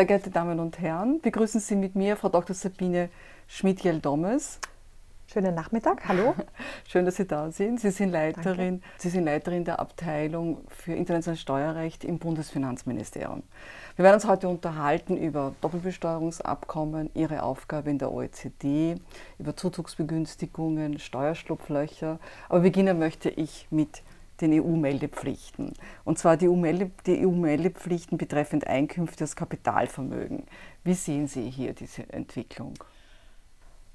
Sehr geehrte Damen und Herren, begrüßen Sie mit mir Frau Dr. Sabine Schmidt-Jell-Dommes. Schönen Nachmittag, hallo. Schön, dass Sie da sind. Sie sind Leiterin, Sie sind Leiterin der Abteilung für internationales Steuerrecht im Bundesfinanzministerium. Wir werden uns heute unterhalten über Doppelbesteuerungsabkommen, Ihre Aufgabe in der OECD, über Zuzugsbegünstigungen, Steuerschlupflöcher. Aber beginnen möchte ich mit den EU-Meldepflichten. Und zwar die EU-Meldepflichten EU betreffend Einkünfte aus Kapitalvermögen. Wie sehen Sie hier diese Entwicklung?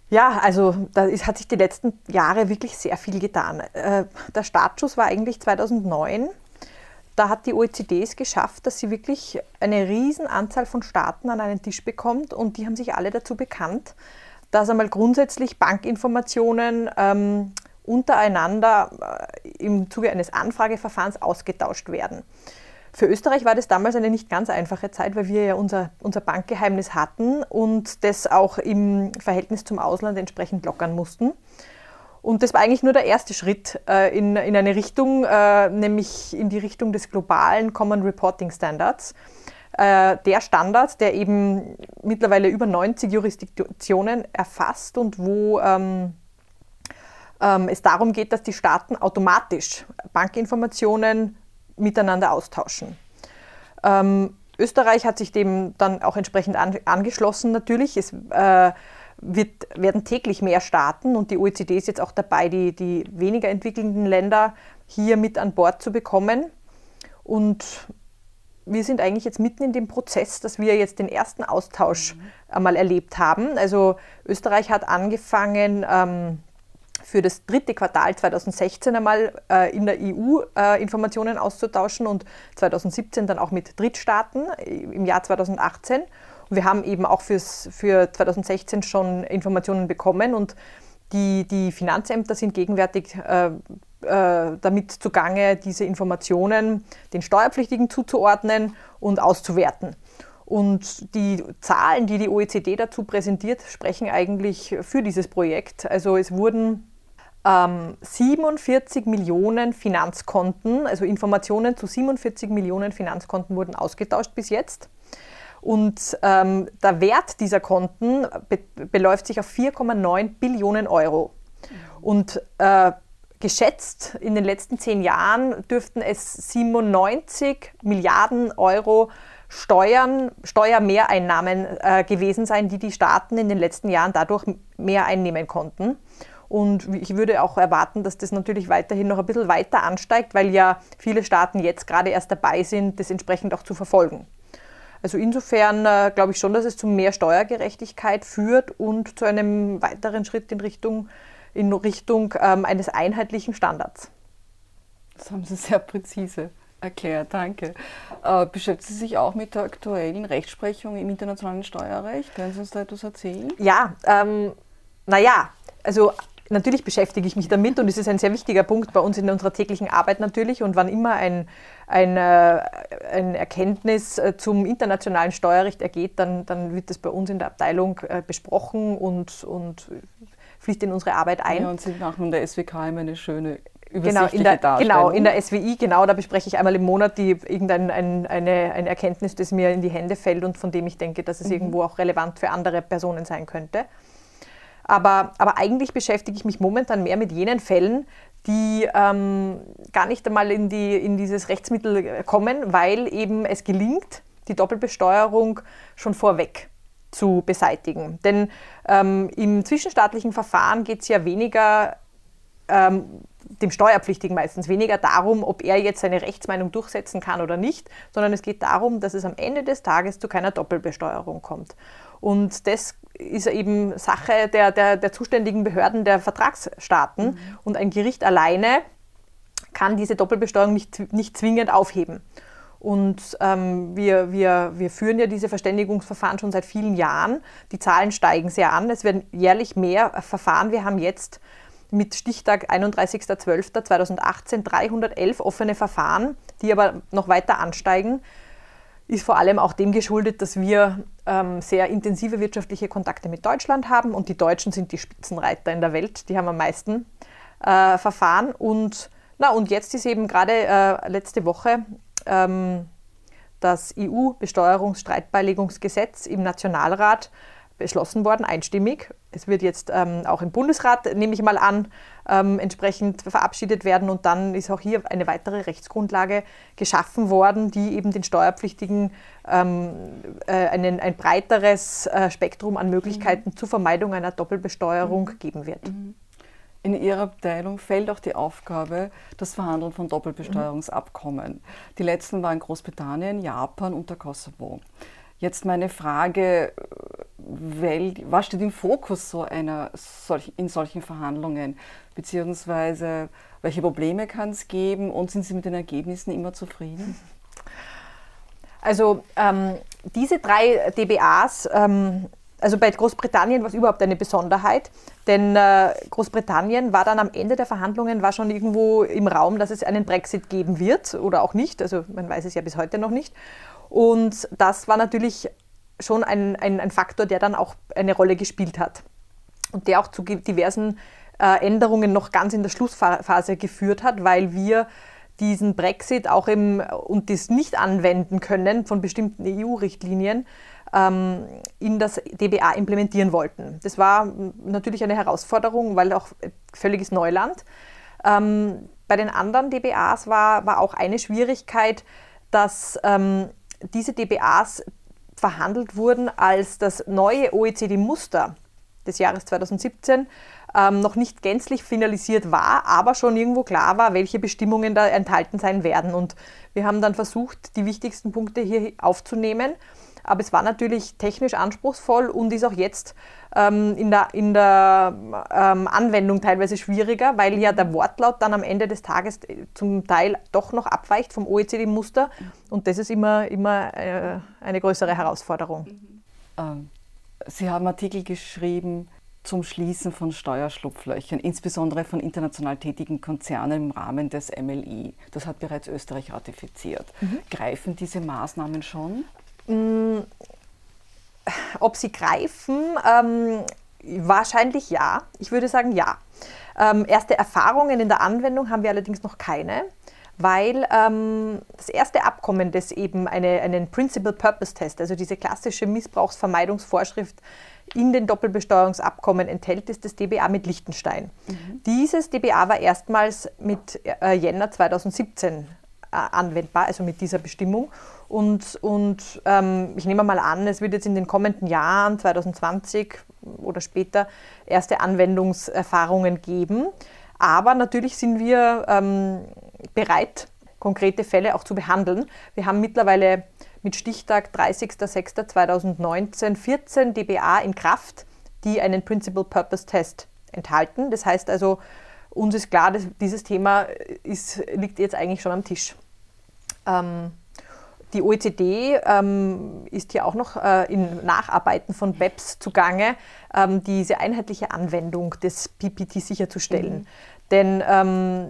Ja, also da ist, hat sich die letzten Jahre wirklich sehr viel getan. Äh, der Startschuss war eigentlich 2009. Da hat die OECD es geschafft, dass sie wirklich eine Anzahl von Staaten an einen Tisch bekommt und die haben sich alle dazu bekannt, dass einmal grundsätzlich Bankinformationen ähm, untereinander äh, im Zuge eines Anfrageverfahrens ausgetauscht werden. Für Österreich war das damals eine nicht ganz einfache Zeit, weil wir ja unser, unser Bankgeheimnis hatten und das auch im Verhältnis zum Ausland entsprechend lockern mussten. Und das war eigentlich nur der erste Schritt äh, in, in eine Richtung, äh, nämlich in die Richtung des globalen Common Reporting Standards. Äh, der Standard, der eben mittlerweile über 90 Jurisdiktionen erfasst und wo ähm, ähm, es darum geht, dass die Staaten automatisch Bankinformationen miteinander austauschen. Ähm, Österreich hat sich dem dann auch entsprechend an, angeschlossen natürlich. Es äh, wird, werden täglich mehr Staaten und die OECD ist jetzt auch dabei, die, die weniger entwickelnden Länder hier mit an Bord zu bekommen. Und wir sind eigentlich jetzt mitten in dem Prozess, dass wir jetzt den ersten Austausch mhm. einmal erlebt haben. Also Österreich hat angefangen, ähm, für das dritte Quartal 2016 einmal äh, in der EU äh, Informationen auszutauschen und 2017 dann auch mit Drittstaaten äh, im Jahr 2018. Und wir haben eben auch fürs, für 2016 schon Informationen bekommen und die, die Finanzämter sind gegenwärtig äh, äh, damit zugange, diese Informationen den Steuerpflichtigen zuzuordnen und auszuwerten. Und die Zahlen, die die OECD dazu präsentiert, sprechen eigentlich für dieses Projekt. Also es wurden 47 ähm, Millionen Finanzkonten, also Informationen zu 47 Millionen Finanzkonten wurden ausgetauscht bis jetzt. Und ähm, der Wert dieser Konten be beläuft sich auf 4,9 Billionen Euro. Und äh, geschätzt in den letzten zehn Jahren dürften es 97 Milliarden Euro Steuern, Steuermehreinnahmen äh, gewesen sein, die die Staaten in den letzten Jahren dadurch mehr einnehmen konnten. Und ich würde auch erwarten, dass das natürlich weiterhin noch ein bisschen weiter ansteigt, weil ja viele Staaten jetzt gerade erst dabei sind, das entsprechend auch zu verfolgen. Also insofern äh, glaube ich schon, dass es zu mehr Steuergerechtigkeit führt und zu einem weiteren Schritt in Richtung, in Richtung ähm, eines einheitlichen Standards. Das haben Sie sehr präzise erklärt, danke. Äh, beschäftigen Sie sich auch mit der aktuellen Rechtsprechung im internationalen Steuerrecht? Können Sie uns da etwas erzählen? Ja, ähm, naja, also Natürlich beschäftige ich mich damit und es ist ein sehr wichtiger Punkt bei uns in unserer täglichen Arbeit natürlich. Und wann immer ein, ein, äh, ein Erkenntnis äh, zum internationalen Steuerrecht ergeht, dann, dann wird das bei uns in der Abteilung äh, besprochen und, und fließt in unsere Arbeit ein. Ja, und Sie machen in der SWK immer eine schöne Genau in, der, genau, in der SWI, genau, da bespreche ich einmal im Monat die, irgendein ein, eine, eine Erkenntnis, das mir in die Hände fällt und von dem ich denke, dass es mhm. irgendwo auch relevant für andere Personen sein könnte. Aber, aber eigentlich beschäftige ich mich momentan mehr mit jenen Fällen, die ähm, gar nicht einmal in, die, in dieses Rechtsmittel kommen, weil eben es gelingt, die Doppelbesteuerung schon vorweg zu beseitigen. Denn ähm, im zwischenstaatlichen Verfahren geht es ja weniger ähm, dem Steuerpflichtigen meistens weniger darum, ob er jetzt seine Rechtsmeinung durchsetzen kann oder nicht, sondern es geht darum, dass es am Ende des Tages zu keiner Doppelbesteuerung kommt. Und das ist eben Sache der, der, der zuständigen Behörden der Vertragsstaaten mhm. und ein Gericht alleine kann diese Doppelbesteuerung nicht, nicht zwingend aufheben. Und ähm, wir, wir, wir führen ja diese Verständigungsverfahren schon seit vielen Jahren. Die Zahlen steigen sehr an. Es werden jährlich mehr Verfahren. Wir haben jetzt mit Stichtag 31.12.2018 311 offene Verfahren, die aber noch weiter ansteigen ist vor allem auch dem geschuldet, dass wir ähm, sehr intensive wirtschaftliche Kontakte mit Deutschland haben und die Deutschen sind die Spitzenreiter in der Welt, die haben am meisten äh, Verfahren. Und, na, und jetzt ist eben gerade äh, letzte Woche ähm, das EU-Besteuerungsstreitbeilegungsgesetz im Nationalrat beschlossen worden, einstimmig. Es wird jetzt ähm, auch im Bundesrat, nehme ich mal an, ähm, entsprechend verabschiedet werden. Und dann ist auch hier eine weitere Rechtsgrundlage geschaffen worden, die eben den Steuerpflichtigen ähm, äh, einen, ein breiteres äh, Spektrum an Möglichkeiten mhm. zur Vermeidung einer Doppelbesteuerung mhm. geben wird. Mhm. In Ihrer Abteilung fällt auch die Aufgabe, das Verhandeln von Doppelbesteuerungsabkommen. Die letzten waren Großbritannien, Japan und der Kosovo. Jetzt meine Frage, was steht im Fokus so einer, in solchen Verhandlungen? Beziehungsweise welche Probleme kann es geben und sind Sie mit den Ergebnissen immer zufrieden? Also ähm, diese drei DBAs, ähm, also bei Großbritannien war es überhaupt eine Besonderheit, denn äh, Großbritannien war dann am Ende der Verhandlungen war schon irgendwo im Raum, dass es einen Brexit geben wird oder auch nicht. Also man weiß es ja bis heute noch nicht. Und das war natürlich schon ein, ein, ein Faktor, der dann auch eine Rolle gespielt hat und der auch zu diversen äh, Änderungen noch ganz in der Schlussphase geführt hat, weil wir diesen Brexit auch im, und das Nicht-Anwenden können von bestimmten EU-Richtlinien ähm, in das DBA implementieren wollten. Das war natürlich eine Herausforderung, weil auch völliges Neuland. Ähm, bei den anderen DBAs war, war auch eine Schwierigkeit, dass ähm, diese DBAs verhandelt wurden, als das neue OECD-Muster des Jahres 2017 ähm, noch nicht gänzlich finalisiert war, aber schon irgendwo klar war, welche Bestimmungen da enthalten sein werden. Und wir haben dann versucht, die wichtigsten Punkte hier aufzunehmen aber es war natürlich technisch anspruchsvoll und ist auch jetzt ähm, in der, in der ähm, Anwendung teilweise schwieriger, weil ja der Wortlaut dann am Ende des Tages zum Teil doch noch abweicht vom OECD-Muster und das ist immer, immer äh, eine größere Herausforderung. Ähm, Sie haben Artikel geschrieben, zum Schließen von Steuerschlupflöchern, insbesondere von international tätigen Konzernen im Rahmen des MLI. Das hat bereits Österreich ratifiziert. Mhm. Greifen diese Maßnahmen schon? Mm, ob sie greifen, ähm, wahrscheinlich ja. Ich würde sagen ja. Ähm, erste Erfahrungen in der Anwendung haben wir allerdings noch keine, weil ähm, das erste Abkommen, das eben eine, einen Principal Purpose Test, also diese klassische Missbrauchsvermeidungsvorschrift in den Doppelbesteuerungsabkommen enthält, ist das DBA mit Liechtenstein. Mhm. Dieses DBA war erstmals mit äh, Jänner 2017 äh, anwendbar, also mit dieser Bestimmung. Und, und ähm, ich nehme mal an, es wird jetzt in den kommenden Jahren, 2020 oder später, erste Anwendungserfahrungen geben. Aber natürlich sind wir ähm, bereit, konkrete Fälle auch zu behandeln. Wir haben mittlerweile mit Stichtag 30.06.2019 14 DBA in Kraft, die einen Principal Purpose Test enthalten. Das heißt also, uns ist klar, dass dieses Thema ist, liegt jetzt eigentlich schon am Tisch. Ähm, die OECD ähm, ist hier auch noch äh, in Nacharbeiten von BEPS zugange, ähm, diese einheitliche Anwendung des PPT sicherzustellen. Mhm. Denn ähm,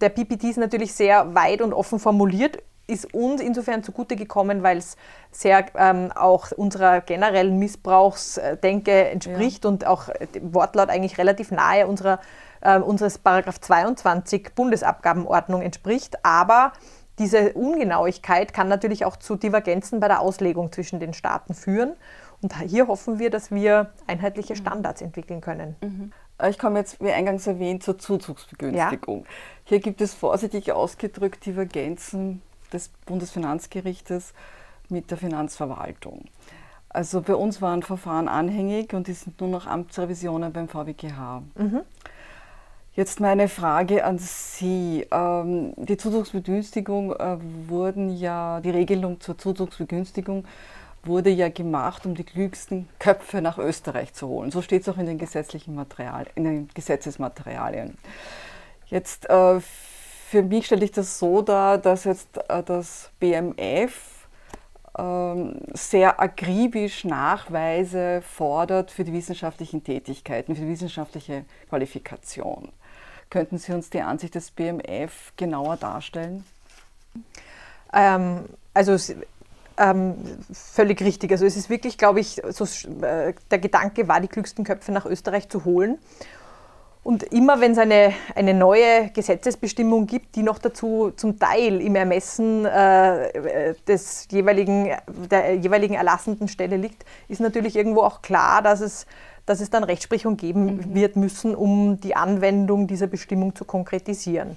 der PPT ist natürlich sehr weit und offen formuliert, ist uns insofern zugute gekommen, weil es sehr ähm, auch unserer generellen Missbrauchsdenke entspricht ja. und auch dem Wortlaut eigentlich relativ nahe unserer, äh, unseres Paragraph 22 Bundesabgabenordnung entspricht. Aber diese Ungenauigkeit kann natürlich auch zu Divergenzen bei der Auslegung zwischen den Staaten führen. Und hier hoffen wir, dass wir einheitliche mhm. Standards entwickeln können. Mhm. Ich komme jetzt, wie eingangs erwähnt, zur Zuzugsbegünstigung. Ja. Hier gibt es vorsichtig ausgedrückt Divergenzen des Bundesfinanzgerichtes mit der Finanzverwaltung. Also bei uns waren Verfahren anhängig und die sind nur noch Amtsrevisionen beim VWGH. Mhm. Jetzt meine Frage an Sie. Ähm, die Zuzugsbegünstigung äh, wurden ja, die Regelung zur Zuzugsbegünstigung wurde ja gemacht, um die klügsten Köpfe nach Österreich zu holen. So steht es auch in den gesetzlichen Material, in den Gesetzesmaterialien. Jetzt äh, für mich stelle ich das so dar, dass jetzt äh, das BMF ähm, sehr akribisch Nachweise fordert für die wissenschaftlichen Tätigkeiten, für die wissenschaftliche Qualifikation. Könnten Sie uns die Ansicht des BMF genauer darstellen? Ähm, also ähm, völlig richtig. Also es ist wirklich, glaube ich, so, äh, der Gedanke war, die klügsten Köpfe nach Österreich zu holen. Und immer wenn es eine, eine neue Gesetzesbestimmung gibt, die noch dazu zum Teil im Ermessen äh, des jeweiligen, der jeweiligen erlassenden Stelle liegt, ist natürlich irgendwo auch klar, dass es, dass es dann Rechtsprechung geben mhm. wird müssen, um die Anwendung dieser Bestimmung zu konkretisieren.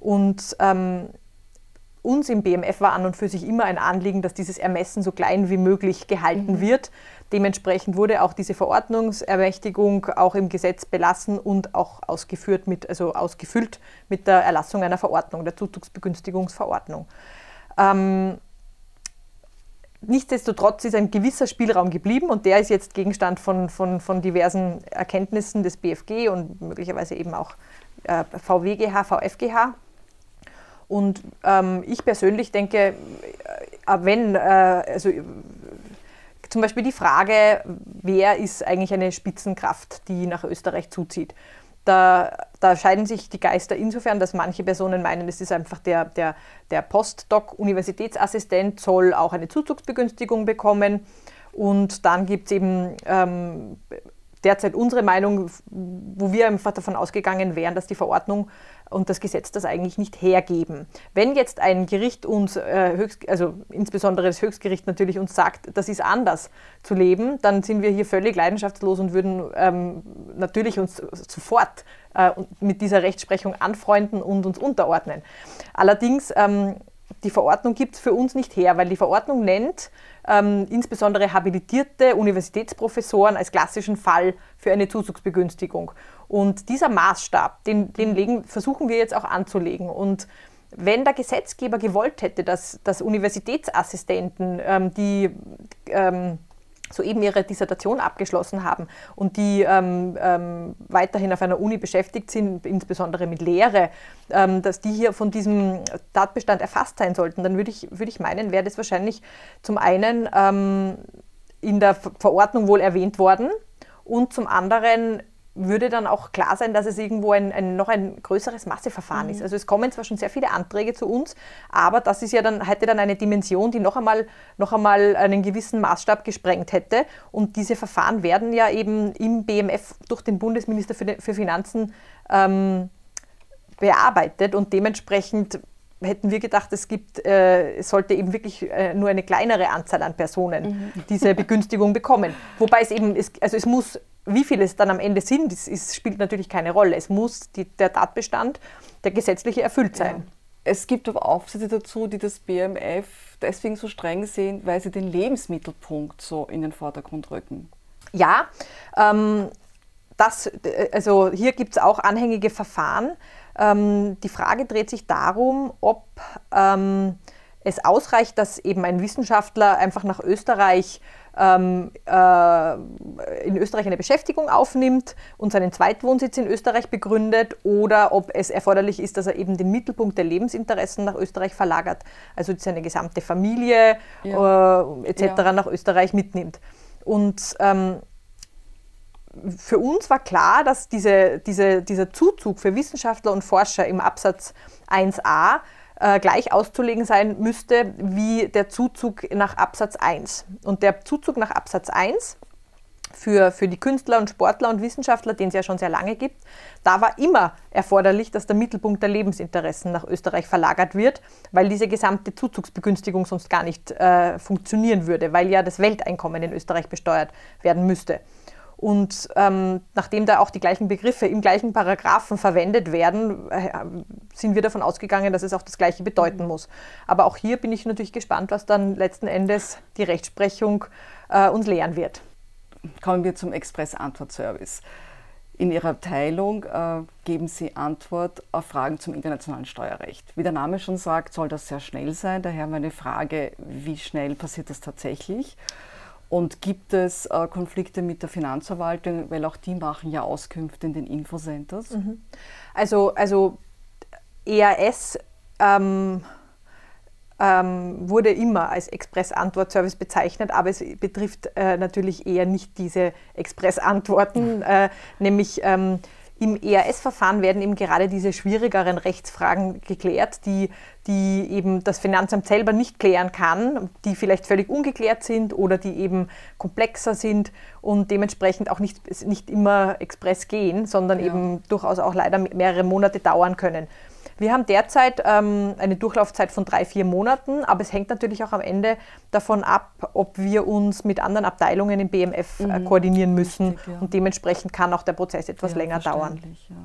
Und ähm, uns im BMF war an und für sich immer ein Anliegen, dass dieses Ermessen so klein wie möglich gehalten mhm. wird. Dementsprechend wurde auch diese Verordnungsermächtigung auch im Gesetz belassen und auch ausgeführt mit, also ausgefüllt mit der Erlassung einer Verordnung, der Zuzugsbegünstigungsverordnung. Ähm, Nichtsdestotrotz ist ein gewisser Spielraum geblieben und der ist jetzt Gegenstand von, von, von diversen Erkenntnissen des BFG und möglicherweise eben auch äh, VWGH, VFGH. Und ähm, ich persönlich denke, äh, wenn, äh, also zum Beispiel die Frage, wer ist eigentlich eine Spitzenkraft, die nach Österreich zuzieht. Da, da, scheiden sich die Geister insofern, dass manche Personen meinen, es ist einfach der, der, der Postdoc-Universitätsassistent soll auch eine Zuzugsbegünstigung bekommen. Und dann gibt es eben ähm, derzeit unsere Meinung, wo wir einfach davon ausgegangen wären, dass die Verordnung und das Gesetz das eigentlich nicht hergeben. Wenn jetzt ein Gericht uns, äh, höchst, also insbesondere das Höchstgericht natürlich uns sagt, das ist anders zu leben, dann sind wir hier völlig leidenschaftslos und würden ähm, natürlich uns sofort äh, mit dieser Rechtsprechung anfreunden und uns unterordnen. Allerdings ähm, die Verordnung gibt es für uns nicht her, weil die Verordnung nennt ähm, insbesondere habilitierte Universitätsprofessoren als klassischen Fall für eine Zuzugsbegünstigung. Und dieser Maßstab, den, den legen, versuchen wir jetzt auch anzulegen. Und wenn der Gesetzgeber gewollt hätte, dass, dass Universitätsassistenten, ähm, die ähm, soeben ihre Dissertation abgeschlossen haben und die ähm, ähm, weiterhin auf einer Uni beschäftigt sind, insbesondere mit Lehre, ähm, dass die hier von diesem Tatbestand erfasst sein sollten, dann würde ich, würd ich meinen, wäre das wahrscheinlich zum einen ähm, in der Verordnung wohl erwähnt worden und zum anderen würde dann auch klar sein, dass es irgendwo ein, ein noch ein größeres Masseverfahren mhm. ist. Also es kommen zwar schon sehr viele Anträge zu uns, aber das ist ja dann, hätte dann eine Dimension, die noch einmal, noch einmal einen gewissen Maßstab gesprengt hätte. Und diese Verfahren werden ja eben im BMF durch den Bundesminister für, für Finanzen ähm, bearbeitet und dementsprechend hätten wir gedacht, es gibt, äh, es sollte eben wirklich äh, nur eine kleinere Anzahl an Personen mhm. diese Begünstigung bekommen. Wobei es eben, ist, also es muss wie viele es dann am Ende sind, das ist, spielt natürlich keine Rolle. Es muss die, der Tatbestand, der gesetzliche, erfüllt sein. Ja. Es gibt aber Aufsätze dazu, die das BMF deswegen so streng sehen, weil sie den Lebensmittelpunkt so in den Vordergrund rücken. Ja, ähm, das, also hier gibt es auch anhängige Verfahren. Ähm, die Frage dreht sich darum, ob ähm, es ausreicht, dass eben ein Wissenschaftler einfach nach Österreich ähm, äh, in Österreich eine Beschäftigung aufnimmt und seinen Zweitwohnsitz in Österreich begründet oder ob es erforderlich ist, dass er eben den Mittelpunkt der Lebensinteressen nach Österreich verlagert, also seine gesamte Familie ja. äh, etc. Ja. nach Österreich mitnimmt. Und ähm, für uns war klar, dass diese, diese, dieser Zuzug für Wissenschaftler und Forscher im Absatz 1a äh, gleich auszulegen sein müsste wie der Zuzug nach Absatz 1. Und der Zuzug nach Absatz 1 für, für die Künstler und Sportler und Wissenschaftler, den es ja schon sehr lange gibt, da war immer erforderlich, dass der Mittelpunkt der Lebensinteressen nach Österreich verlagert wird, weil diese gesamte Zuzugsbegünstigung sonst gar nicht äh, funktionieren würde, weil ja das Welteinkommen in Österreich besteuert werden müsste. Und ähm, nachdem da auch die gleichen Begriffe im gleichen Paragraphen verwendet werden, äh, sind wir davon ausgegangen, dass es auch das Gleiche bedeuten mhm. muss. Aber auch hier bin ich natürlich gespannt, was dann letzten Endes die Rechtsprechung äh, uns lehren wird. Kommen wir zum Express-Antwort-Service. In Ihrer Abteilung äh, geben Sie Antwort auf Fragen zum internationalen Steuerrecht. Wie der Name schon sagt, soll das sehr schnell sein. Daher meine Frage, wie schnell passiert das tatsächlich? Und gibt es äh, Konflikte mit der Finanzverwaltung, weil auch die machen ja Auskünfte in den Infocenters? Mhm. Also, also EAS ähm, ähm, wurde immer als Express-Antwort-Service bezeichnet, aber es betrifft äh, natürlich eher nicht diese Express-Antworten, äh, nämlich ähm, Im ERS-Verfahren werden eben gerade diese schwierigeren Rechtsfragen geklärt, die, die eben das Finanzamt selber nicht klären kann, die vielleicht völlig ungeklärt sind oder die eben komplexer sind und dementsprechend auch nicht, nicht immer express gehen, sondern ja. eben durchaus auch leider mehrere Monate dauern können. Wir haben derzeit ähm, eine Durchlaufzeit von drei, vier Monaten, aber es hängt natürlich auch am Ende davon ab, ob wir uns mit anderen Abteilungen im BMF äh, mhm. koordinieren müssen. Richtig, ja. Und dementsprechend kann auch der Prozess etwas ja, länger dauern. Ja.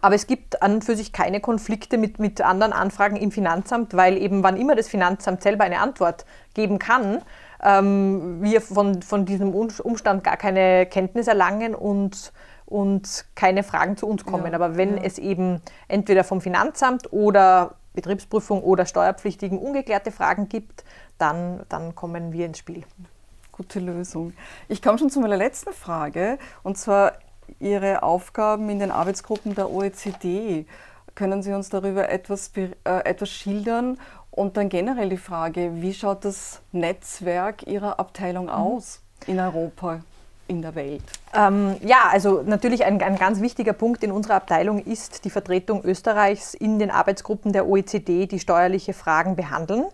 Aber es gibt an und für sich keine Konflikte mit, mit anderen Anfragen im Finanzamt, weil eben wann immer das Finanzamt selber eine Antwort geben kann, ähm, wir von, von diesem Umstand gar keine Kenntnis erlangen und und keine Fragen zu uns kommen. Ja, Aber wenn ja. es eben entweder vom Finanzamt oder Betriebsprüfung oder Steuerpflichtigen ungeklärte Fragen gibt, dann, dann kommen wir ins Spiel. Gute Lösung. Ich komme schon zu meiner letzten Frage und zwar Ihre Aufgaben in den Arbeitsgruppen der OECD. Können Sie uns darüber etwas, äh, etwas schildern? Und dann generell die Frage, wie schaut das Netzwerk Ihrer Abteilung mhm. aus in Europa? In der Welt? Ähm, ja, also natürlich ein, ein, ganz wichtiger Punkt in unserer Abteilung ist die Vertretung Österreichs in den Arbeitsgruppen der OECD, die steuerliche Fragen behandeln.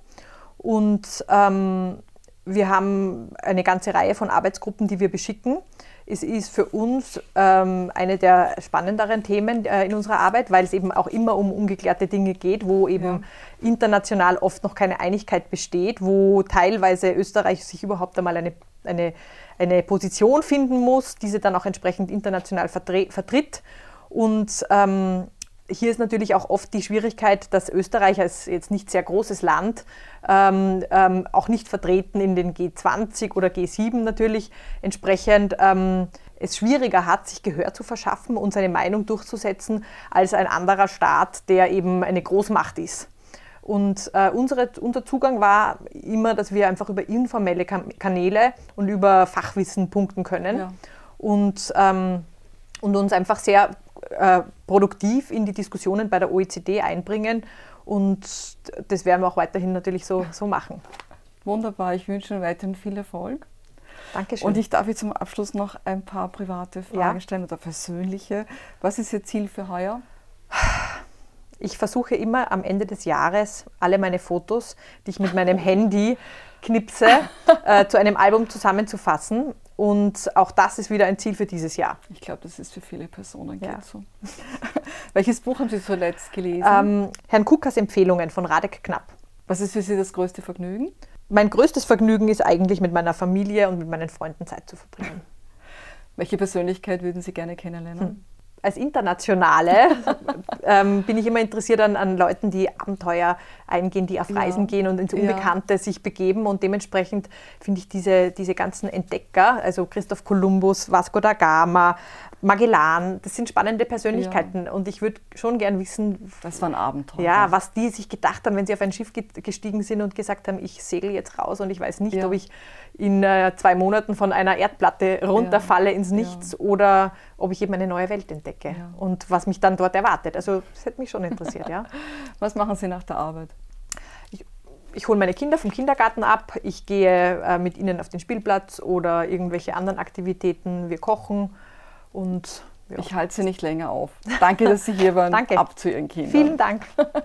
Und ähm, wir haben eine ganze Reihe von Arbeitsgruppen, die wir beschicken. Es ist für uns ähm, eine der spannenderen Themen äh, in unserer Arbeit, weil es eben auch immer um ungeklärte Dinge geht, wo eben ja. international oft noch keine Einigkeit besteht, wo teilweise Österreich sich überhaupt einmal eine, eine eine Position finden muss, diese dann auch entsprechend international vertritt. Und ähm, hier ist natürlich auch oft die Schwierigkeit, dass Österreich als jetzt nicht sehr großes Land ähm, ähm, auch nicht vertreten in den G20 oder G7 natürlich entsprechend ähm, es schwieriger hat, sich Gehör zu verschaffen und seine Meinung durchzusetzen als ein anderer Staat, der eben eine Großmacht ist. Und äh, unsere, unser Zugang war immer, dass wir einfach über informelle Kanäle und über Fachwissen punkten können ja. und, ähm, und uns einfach sehr äh, produktiv in die Diskussionen bei der OECD einbringen. Und das werden wir auch weiterhin natürlich so, so machen. Wunderbar, ich wünsche Ihnen weiterhin viel Erfolg. Dankeschön. Und ich darf jetzt zum Abschluss noch ein paar private Fragen ja. stellen oder persönliche. Was ist Ihr Ziel für heuer? Ich versuche immer am Ende des Jahres alle meine Fotos, die ich mit meinem Handy knipse, äh, zu einem Album zusammenzufassen. Und auch das ist wieder ein Ziel für dieses Jahr. Ich glaube, das ist für viele Personen ja. so. Welches Buch haben Sie zuletzt gelesen? Ähm, Herrn Kukas Empfehlungen von Radek Knapp. Was ist für Sie das größte Vergnügen? Mein größtes Vergnügen ist eigentlich mit meiner Familie und mit meinen Freunden Zeit zu verbringen. Welche Persönlichkeit würden Sie gerne kennenlernen? Hm als Internationale ähm, bin ich immer interessiert an, an, Leuten, die Abenteuer eingehen, die auf Reisen ja. gehen und ins Unbekannte ja. sich begeben. Und dementsprechend finde ich diese, diese ganzen Entdecker, also Christoph Kolumbus, Vasco da Gama, Magellan, das sind spannende Persönlichkeiten. Ja. Und ich würde schon gern wissen, das war ein Abenteuer. Ja, was die sich gedacht haben, wenn sie auf ein Schiff gestiegen sind und gesagt haben, ich segel jetzt raus und ich weiß nicht, ob ich in äh, zwei Monaten von einer Erdplatte runterfalle ins Nichts oder ob ich eben eine neue Welt entdecke ja. und was mich dann dort erwartet. Also das hätte mich schon interessiert, ja. Was machen Sie nach der Arbeit? Ich, ich hole meine Kinder vom Kindergarten ab, ich gehe äh, mit ihnen auf den Spielplatz oder irgendwelche anderen Aktivitäten, wir kochen und ja. Ich halte Sie nicht länger auf. Danke, dass Sie hier waren. Danke. Ab zu Ihren Kindern. Vielen Dank.